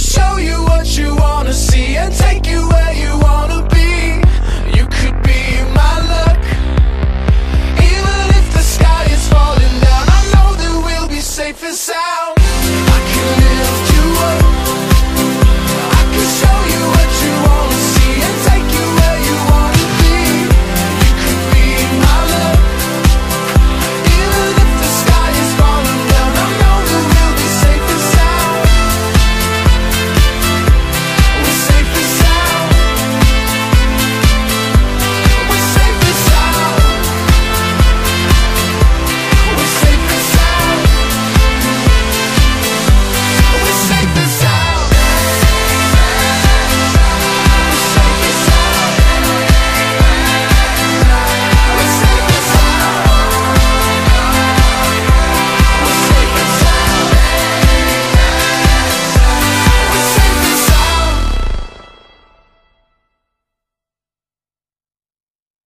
show you what you wanna see and take you where you wanna be. You could be my luck. Even if the sky is falling down, I know that we'll be safe and sound.